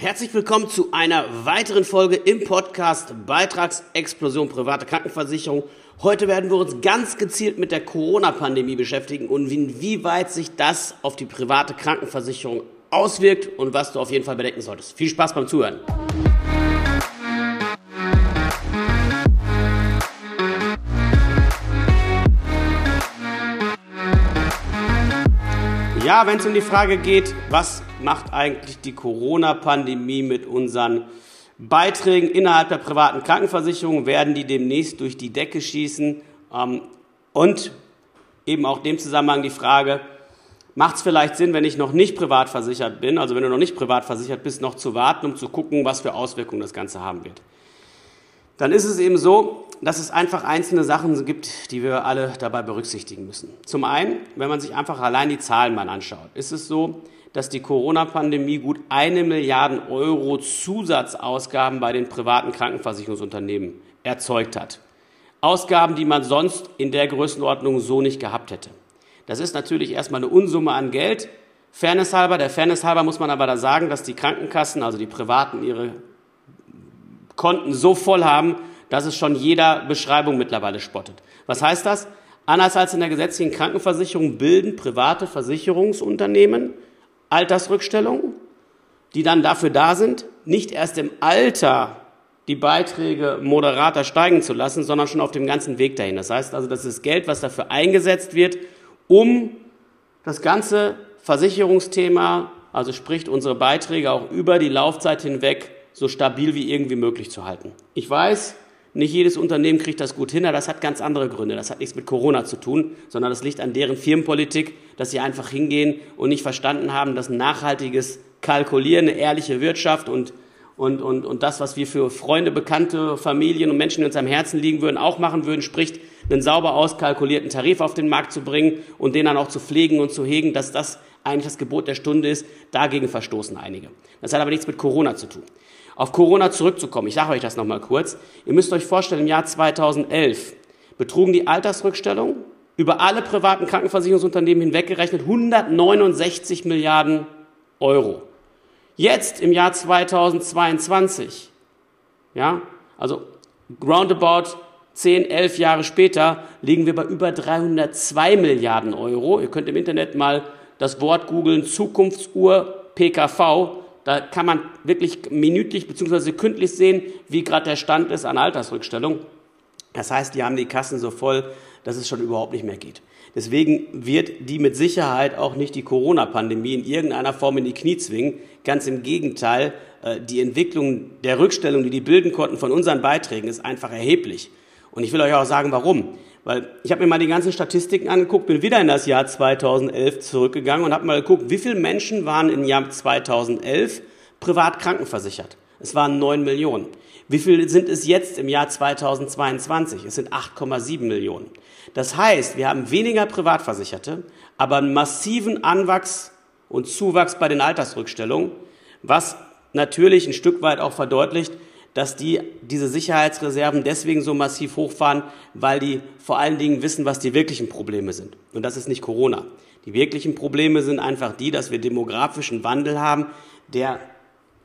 Herzlich willkommen zu einer weiteren Folge im Podcast Beitragsexplosion private Krankenversicherung. Heute werden wir uns ganz gezielt mit der Corona-Pandemie beschäftigen und inwieweit sich das auf die private Krankenversicherung auswirkt und was du auf jeden Fall bedenken solltest. Viel Spaß beim Zuhören. Ja, wenn es um die Frage geht, was macht eigentlich die Corona-Pandemie mit unseren Beiträgen innerhalb der privaten Krankenversicherung, werden die demnächst durch die Decke schießen? Ähm, und eben auch dem Zusammenhang die Frage, macht es vielleicht Sinn, wenn ich noch nicht privat versichert bin, also wenn du noch nicht privat versichert bist, noch zu warten, um zu gucken, was für Auswirkungen das Ganze haben wird? Dann ist es eben so, dass es einfach einzelne Sachen gibt, die wir alle dabei berücksichtigen müssen. Zum einen, wenn man sich einfach allein die Zahlen mal anschaut, ist es so, dass die Corona-Pandemie gut eine Milliarde Euro Zusatzausgaben bei den privaten Krankenversicherungsunternehmen erzeugt hat. Ausgaben, die man sonst in der Größenordnung so nicht gehabt hätte. Das ist natürlich erstmal eine Unsumme an Geld. Fairness halber, der Fairness halber muss man aber da sagen, dass die Krankenkassen, also die Privaten, ihre Konten so voll haben, dass es schon jeder Beschreibung mittlerweile spottet. Was heißt das? Anders als in der gesetzlichen Krankenversicherung bilden private Versicherungsunternehmen Altersrückstellungen, die dann dafür da sind, nicht erst im Alter die Beiträge moderater steigen zu lassen, sondern schon auf dem ganzen Weg dahin. Das heißt also, das ist Geld, was dafür eingesetzt wird, um das ganze Versicherungsthema, also sprich unsere Beiträge auch über die Laufzeit hinweg so stabil wie irgendwie möglich zu halten. Ich weiß, nicht jedes Unternehmen kriegt das gut hin, aber das hat ganz andere Gründe. Das hat nichts mit Corona zu tun, sondern das liegt an deren Firmenpolitik, dass sie einfach hingehen und nicht verstanden haben, dass ein nachhaltiges Kalkulieren, eine ehrliche Wirtschaft und, und, und, und das, was wir für Freunde, Bekannte, Familien und Menschen, die uns am Herzen liegen würden, auch machen würden, sprich einen sauber auskalkulierten Tarif auf den Markt zu bringen und den dann auch zu pflegen und zu hegen, dass das eigentlich das Gebot der Stunde ist. Dagegen verstoßen einige. Das hat aber nichts mit Corona zu tun. Auf Corona zurückzukommen, ich sage euch das nochmal kurz. Ihr müsst euch vorstellen, im Jahr 2011 betrugen die Altersrückstellungen über alle privaten Krankenversicherungsunternehmen hinweggerechnet 169 Milliarden Euro. Jetzt im Jahr 2022, ja, also roundabout 10, 11 Jahre später liegen wir bei über 302 Milliarden Euro. Ihr könnt im Internet mal das Wort googeln Zukunftsuhr PKV. Da kann man wirklich minütlich bzw. sekündlich sehen, wie gerade der Stand ist an Altersrückstellung. Das heißt, die haben die Kassen so voll, dass es schon überhaupt nicht mehr geht. Deswegen wird die mit Sicherheit auch nicht die Corona-Pandemie in irgendeiner Form in die Knie zwingen. Ganz im Gegenteil, äh, die Entwicklung der Rückstellung, die die bilden konnten von unseren Beiträgen, ist einfach erheblich. Und ich will euch auch sagen, warum. Weil ich habe mir mal die ganzen Statistiken angeguckt, bin wieder in das Jahr 2011 zurückgegangen und habe mal geguckt, wie viele Menschen waren im Jahr 2011 privat krankenversichert. Es waren 9 Millionen. Wie viele sind es jetzt im Jahr 2022? Es sind 8,7 Millionen. Das heißt, wir haben weniger Privatversicherte, aber einen massiven Anwachs und Zuwachs bei den Altersrückstellungen, was natürlich ein Stück weit auch verdeutlicht, dass die diese Sicherheitsreserven deswegen so massiv hochfahren, weil die vor allen Dingen wissen, was die wirklichen Probleme sind. Und das ist nicht Corona. Die wirklichen Probleme sind einfach die, dass wir demografischen Wandel haben, der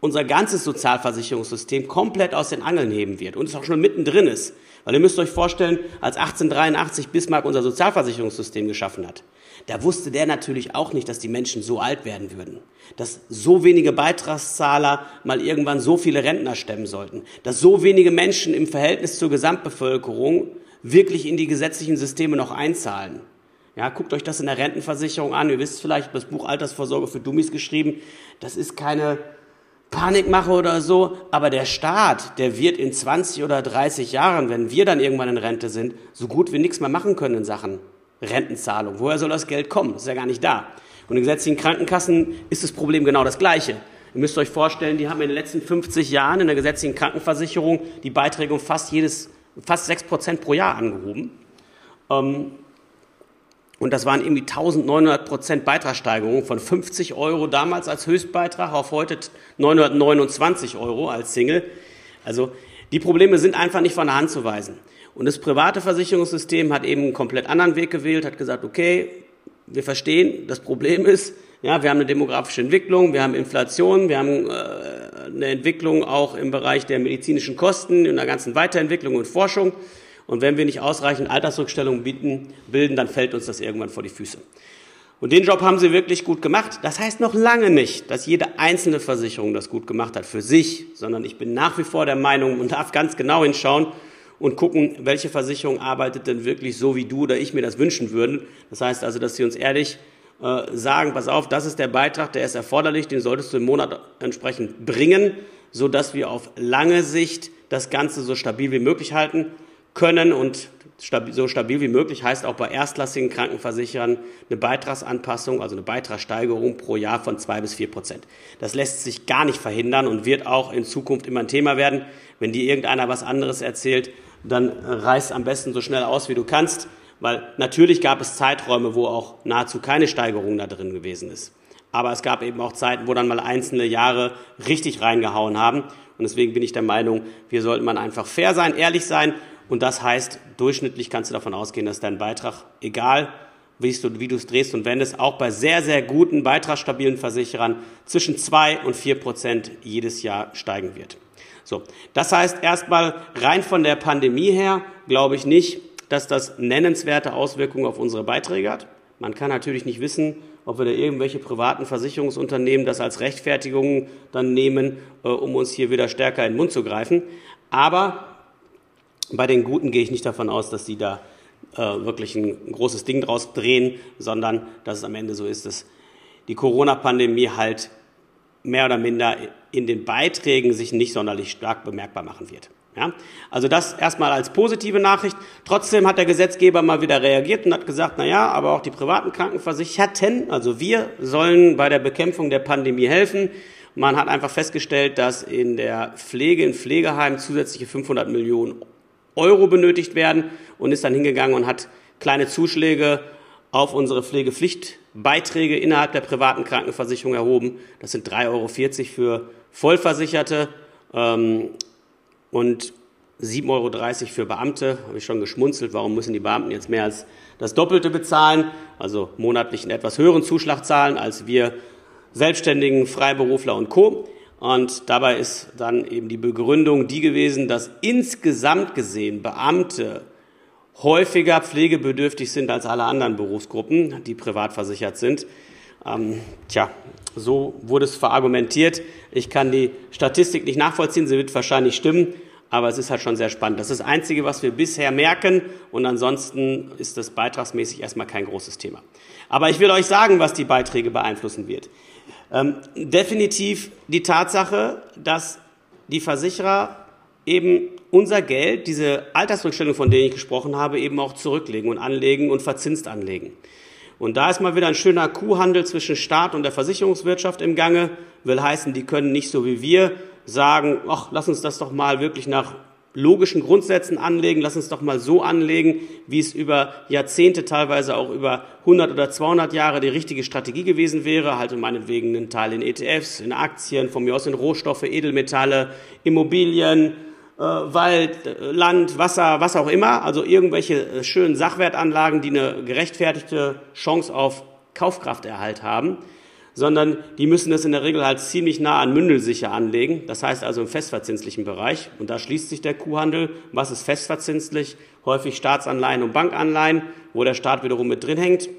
unser ganzes Sozialversicherungssystem komplett aus den Angeln heben wird und es auch schon mittendrin ist. Weil ihr müsst euch vorstellen, als 1883 Bismarck unser Sozialversicherungssystem geschaffen hat, da wusste der natürlich auch nicht, dass die Menschen so alt werden würden. Dass so wenige Beitragszahler mal irgendwann so viele Rentner stemmen sollten. Dass so wenige Menschen im Verhältnis zur Gesamtbevölkerung wirklich in die gesetzlichen Systeme noch einzahlen. Ja, guckt euch das in der Rentenversicherung an. Ihr wisst vielleicht, das Buch Altersvorsorge für Dummies geschrieben. Das ist keine Panikmache oder so, aber der Staat, der wird in 20 oder 30 Jahren, wenn wir dann irgendwann in Rente sind, so gut wie nichts mehr machen können in Sachen Rentenzahlung. Woher soll das Geld kommen? Das ist ja gar nicht da. Und in gesetzlichen Krankenkassen ist das Problem genau das gleiche. Ihr müsst euch vorstellen, die haben in den letzten 50 Jahren in der gesetzlichen Krankenversicherung die Beiträge um fast jedes, fast 6 Prozent pro Jahr angehoben. Ähm, und das waren irgendwie 1900 Prozent Beitragssteigerung von 50 Euro damals als Höchstbeitrag auf heute 929 Euro als Single. Also die Probleme sind einfach nicht von der Hand zu weisen. Und das private Versicherungssystem hat eben einen komplett anderen Weg gewählt, hat gesagt, okay, wir verstehen, das Problem ist, ja, wir haben eine demografische Entwicklung, wir haben Inflation, wir haben äh, eine Entwicklung auch im Bereich der medizinischen Kosten, in der ganzen Weiterentwicklung und Forschung. Und wenn wir nicht ausreichend Altersrückstellungen bieten, bilden, dann fällt uns das irgendwann vor die Füße. Und den Job haben sie wirklich gut gemacht. Das heißt noch lange nicht, dass jede einzelne Versicherung das gut gemacht hat für sich, sondern ich bin nach wie vor der Meinung und darf ganz genau hinschauen und gucken, welche Versicherung arbeitet denn wirklich so, wie du oder ich mir das wünschen würden. Das heißt also, dass sie uns ehrlich äh, sagen, pass auf, das ist der Beitrag, der ist erforderlich, den solltest du im Monat entsprechend bringen, so dass wir auf lange Sicht das Ganze so stabil wie möglich halten können und so stabil wie möglich heißt auch bei erstklassigen Krankenversichern eine Beitragsanpassung, also eine Beitragssteigerung pro Jahr von zwei bis vier Prozent. Das lässt sich gar nicht verhindern und wird auch in Zukunft immer ein Thema werden. Wenn dir irgendeiner was anderes erzählt, dann reiß am besten so schnell aus, wie du kannst, weil natürlich gab es Zeiträume, wo auch nahezu keine Steigerung da drin gewesen ist. Aber es gab eben auch Zeiten, wo dann mal einzelne Jahre richtig reingehauen haben. Und deswegen bin ich der Meinung, wir sollten man einfach fair sein, ehrlich sein und das heißt, durchschnittlich kannst du davon ausgehen, dass dein Beitrag, egal wie du es drehst und wendest, auch bei sehr, sehr guten, beitragsstabilen Versicherern zwischen zwei und vier Prozent jedes Jahr steigen wird. So, das heißt erstmal rein von der Pandemie her glaube ich nicht, dass das nennenswerte Auswirkungen auf unsere Beiträge hat. Man kann natürlich nicht wissen, ob wir da irgendwelche privaten Versicherungsunternehmen das als Rechtfertigung dann nehmen, äh, um uns hier wieder stärker in den Mund zu greifen. Aber bei den Guten gehe ich nicht davon aus, dass sie da äh, wirklich ein großes Ding draus drehen, sondern dass es am Ende so ist, dass die Corona-Pandemie halt mehr oder minder in den Beiträgen sich nicht sonderlich stark bemerkbar machen wird. Ja? Also das erstmal als positive Nachricht. Trotzdem hat der Gesetzgeber mal wieder reagiert und hat gesagt, na ja, aber auch die privaten Krankenversicherten, also wir sollen bei der Bekämpfung der Pandemie helfen. Man hat einfach festgestellt, dass in der Pflege, in Pflegeheimen zusätzliche 500 Millionen Euro benötigt werden und ist dann hingegangen und hat kleine Zuschläge auf unsere Pflegepflichtbeiträge innerhalb der privaten Krankenversicherung erhoben. Das sind 3,40 Euro für Vollversicherte ähm, und 7,30 Euro für Beamte. Habe ich schon geschmunzelt, warum müssen die Beamten jetzt mehr als das Doppelte bezahlen, also monatlich einen etwas höheren Zuschlag zahlen als wir Selbstständigen, Freiberufler und Co. Und dabei ist dann eben die Begründung die gewesen, dass insgesamt gesehen Beamte häufiger pflegebedürftig sind als alle anderen Berufsgruppen, die privat versichert sind. Ähm, tja, so wurde es verargumentiert. Ich kann die Statistik nicht nachvollziehen, sie wird wahrscheinlich stimmen, aber es ist halt schon sehr spannend. Das ist das Einzige, was wir bisher merken und ansonsten ist das beitragsmäßig erstmal kein großes Thema. Aber ich will euch sagen, was die Beiträge beeinflussen wird. Ähm, definitiv die Tatsache, dass die Versicherer eben unser Geld, diese Altersrückstellung, von denen ich gesprochen habe, eben auch zurücklegen und anlegen und verzinst anlegen. Und da ist mal wieder ein schöner Kuhhandel zwischen Staat und der Versicherungswirtschaft im Gange. Will heißen, die können nicht so wie wir sagen, ach, lass uns das doch mal wirklich nach logischen Grundsätzen anlegen. Lass uns doch mal so anlegen, wie es über Jahrzehnte, teilweise auch über 100 oder 200 Jahre die richtige Strategie gewesen wäre. Halt meinetwegen einen Teil in ETFs, in Aktien, von mir aus in Rohstoffe, Edelmetalle, Immobilien, äh, Wald, äh, Land, Wasser, was auch immer. Also irgendwelche äh, schönen Sachwertanlagen, die eine gerechtfertigte Chance auf Kaufkrafterhalt haben sondern die müssen das in der Regel halt ziemlich nah an Mündelsicher anlegen. Das heißt also im festverzinslichen Bereich. Und da schließt sich der Kuhhandel. Was ist festverzinslich? Häufig Staatsanleihen und Bankanleihen, wo der Staat wiederum mit drin hängt.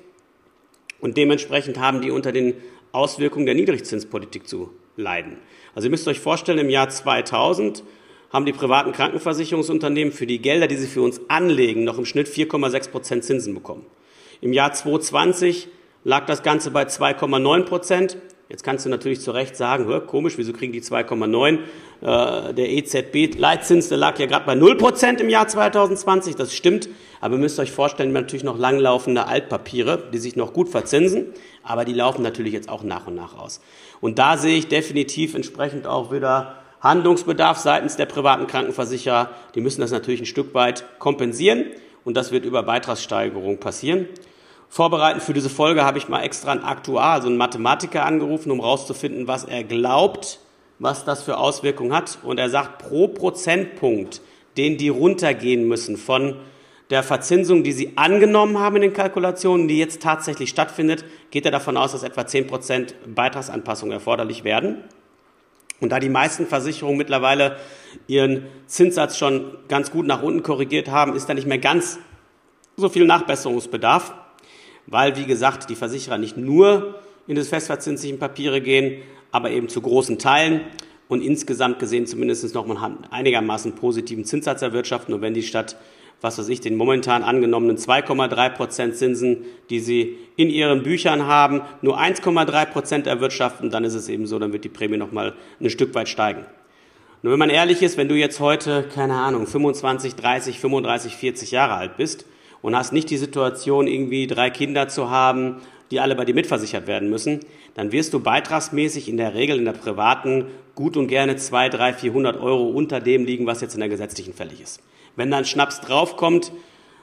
Und dementsprechend haben die unter den Auswirkungen der Niedrigzinspolitik zu leiden. Also ihr müsst euch vorstellen, im Jahr 2000 haben die privaten Krankenversicherungsunternehmen für die Gelder, die sie für uns anlegen, noch im Schnitt 4,6 Prozent Zinsen bekommen. Im Jahr 2020 lag das Ganze bei 2,9 Prozent. Jetzt kannst du natürlich zu Recht sagen, komisch, wieso kriegen die 2,9? Äh, der EZB-Leitzins, der lag ja gerade bei 0 Prozent im Jahr 2020, das stimmt. Aber ihr müsst euch vorstellen, natürlich noch langlaufende Altpapiere, die sich noch gut verzinsen, aber die laufen natürlich jetzt auch nach und nach aus. Und da sehe ich definitiv entsprechend auch wieder Handlungsbedarf seitens der privaten Krankenversicherer. Die müssen das natürlich ein Stück weit kompensieren und das wird über Beitragssteigerung passieren. Vorbereitend für diese Folge habe ich mal extra einen Aktuar, also einen Mathematiker angerufen, um herauszufinden, was er glaubt, was das für Auswirkungen hat. Und er sagt, pro Prozentpunkt, den die runtergehen müssen von der Verzinsung, die sie angenommen haben in den Kalkulationen, die jetzt tatsächlich stattfindet, geht er davon aus, dass etwa 10% Beitragsanpassungen erforderlich werden. Und da die meisten Versicherungen mittlerweile ihren Zinssatz schon ganz gut nach unten korrigiert haben, ist da nicht mehr ganz so viel Nachbesserungsbedarf, weil, wie gesagt, die Versicherer nicht nur in das festverzinslichen Papiere gehen, aber eben zu großen Teilen und insgesamt gesehen zumindest noch mal einigermaßen positiven Zinssatz erwirtschaften. Und wenn die Stadt, was weiß ich, den momentan angenommenen 2,3 Prozent Zinsen, die sie in ihren Büchern haben, nur 1,3 Prozent erwirtschaften, dann ist es eben so, dann wird die Prämie noch mal ein Stück weit steigen. Nur wenn man ehrlich ist, wenn du jetzt heute, keine Ahnung, 25, 30, 35, 40 Jahre alt bist und hast nicht die Situation, irgendwie drei Kinder zu haben, die alle bei dir mitversichert werden müssen, dann wirst du beitragsmäßig in der Regel in der privaten gut und gerne 2, 3, 400 Euro unter dem liegen, was jetzt in der gesetzlichen fällig ist. Wenn dann Schnaps draufkommt,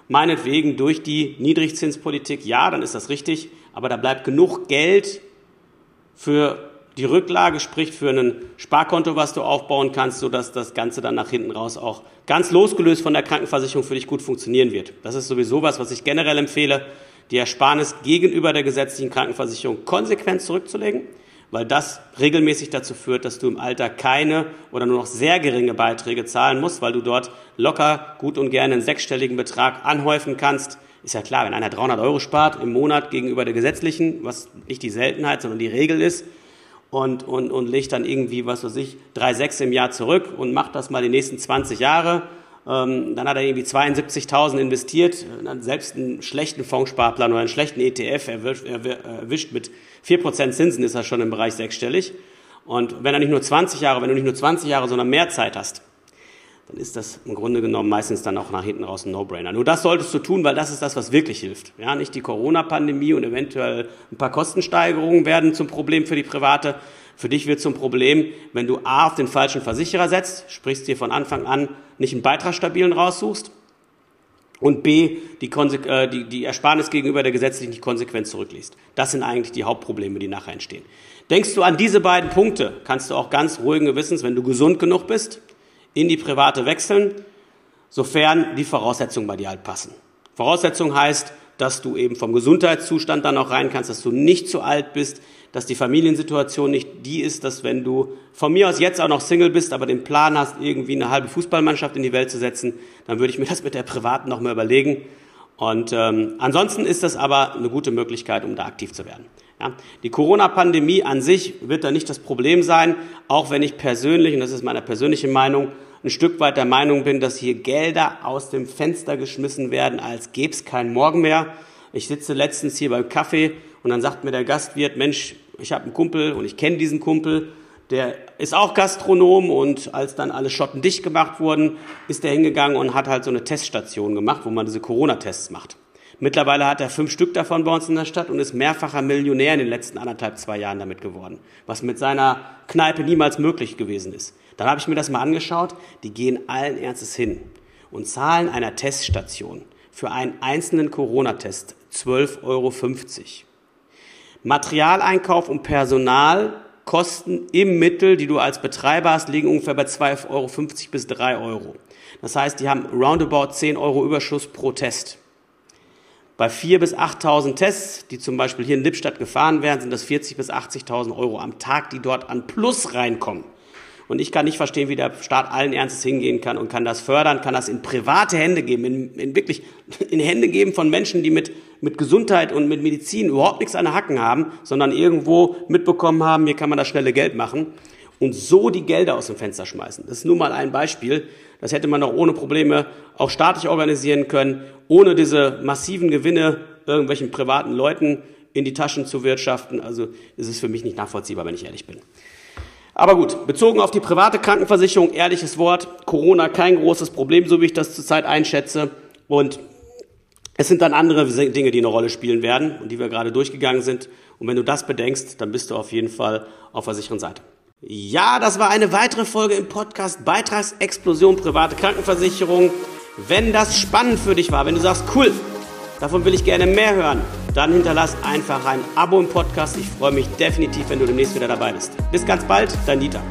meinetwegen durch die Niedrigzinspolitik, ja, dann ist das richtig, aber da bleibt genug Geld für die Rücklage, sprich für ein Sparkonto, was du aufbauen kannst, sodass das Ganze dann nach hinten raus auch ganz losgelöst von der Krankenversicherung für dich gut funktionieren wird. Das ist sowieso was, was ich generell empfehle, die Ersparnis gegenüber der gesetzlichen Krankenversicherung konsequent zurückzulegen, weil das regelmäßig dazu führt, dass du im Alter keine oder nur noch sehr geringe Beiträge zahlen musst, weil du dort locker gut und gerne einen sechsstelligen Betrag anhäufen kannst. Ist ja klar, wenn einer 300 Euro spart im Monat gegenüber der gesetzlichen, was nicht die Seltenheit, sondern die Regel ist, und, und, und legt dann irgendwie, was weiß ich, 3,6 im Jahr zurück und macht das mal die nächsten 20 Jahre. Ähm, dann hat er irgendwie 72.000 investiert, dann selbst einen schlechten Fondssparplan oder einen schlechten ETF erwischt mit 4% Zinsen, ist er schon im Bereich sechsstellig. Und wenn er nicht nur 20 Jahre, wenn du nicht nur 20 Jahre, sondern mehr Zeit hast, dann ist das im Grunde genommen meistens dann auch nach hinten raus ein No-Brainer. Nur das solltest du tun, weil das ist das, was wirklich hilft. Ja, nicht die Corona-Pandemie und eventuell ein paar Kostensteigerungen werden zum Problem für die Private. Für dich wird zum Problem, wenn du A auf den falschen Versicherer setzt, sprichst dir von Anfang an nicht einen beitragsstabilen raussuchst und B, die, äh, die, die Ersparnis gegenüber der gesetzlichen nicht konsequent zurückliest. Das sind eigentlich die Hauptprobleme, die nachher entstehen. Denkst du an diese beiden Punkte, kannst du auch ganz ruhigen Gewissens, wenn du gesund genug bist, in die private wechseln, sofern die Voraussetzungen bei dir halt passen. Voraussetzung heißt, dass du eben vom Gesundheitszustand dann auch rein kannst, dass du nicht zu alt bist, dass die Familiensituation nicht die ist, dass wenn du von mir aus jetzt auch noch Single bist, aber den Plan hast, irgendwie eine halbe Fußballmannschaft in die Welt zu setzen, dann würde ich mir das mit der privaten noch mal überlegen. Und ähm, ansonsten ist das aber eine gute Möglichkeit, um da aktiv zu werden. Ja, die Corona-Pandemie an sich wird da nicht das Problem sein, auch wenn ich persönlich, und das ist meine persönliche Meinung, ein Stück weit der Meinung bin, dass hier Gelder aus dem Fenster geschmissen werden, als gäbe es keinen Morgen mehr. Ich sitze letztens hier beim Kaffee und dann sagt mir der Gastwirt, Mensch, ich habe einen Kumpel und ich kenne diesen Kumpel, der ist auch Gastronom und als dann alle Schotten dicht gemacht wurden, ist er hingegangen und hat halt so eine Teststation gemacht, wo man diese Corona-Tests macht. Mittlerweile hat er fünf Stück davon bei uns in der Stadt und ist mehrfacher Millionär in den letzten anderthalb, zwei Jahren damit geworden, was mit seiner Kneipe niemals möglich gewesen ist. Dann habe ich mir das mal angeschaut, die gehen allen Ernstes hin und zahlen einer Teststation für einen einzelnen Corona-Test 12,50 Euro. Materialeinkauf und Personal kosten im Mittel, die du als Betreiber hast, liegen ungefähr bei 2,50 Euro bis 3 Euro. Das heißt, die haben roundabout 10 Euro Überschuss pro Test. Bei 4.000 bis 8.000 Tests, die zum Beispiel hier in Lippstadt gefahren werden, sind das 40.000 bis 80.000 Euro am Tag, die dort an Plus reinkommen. Und ich kann nicht verstehen, wie der Staat allen Ernstes hingehen kann und kann das fördern, kann das in private Hände geben, in, in wirklich in Hände geben von Menschen, die mit, mit Gesundheit und mit Medizin überhaupt nichts an der Hacken haben, sondern irgendwo mitbekommen haben, hier kann man das schnelle Geld machen und so die Gelder aus dem Fenster schmeißen. Das ist nur mal ein Beispiel. Das hätte man doch ohne Probleme auch staatlich organisieren können, ohne diese massiven Gewinne irgendwelchen privaten Leuten in die Taschen zu wirtschaften. Also ist es für mich nicht nachvollziehbar, wenn ich ehrlich bin. Aber gut, bezogen auf die private Krankenversicherung, ehrliches Wort, Corona kein großes Problem, so wie ich das zurzeit einschätze. Und es sind dann andere Dinge, die eine Rolle spielen werden und die wir gerade durchgegangen sind. Und wenn du das bedenkst, dann bist du auf jeden Fall auf der sicheren Seite. Ja, das war eine weitere Folge im Podcast Beitragsexplosion private Krankenversicherung. Wenn das spannend für dich war, wenn du sagst, cool, davon will ich gerne mehr hören, dann hinterlass einfach ein Abo im Podcast. Ich freue mich definitiv, wenn du demnächst wieder dabei bist. Bis ganz bald, dein Dieter.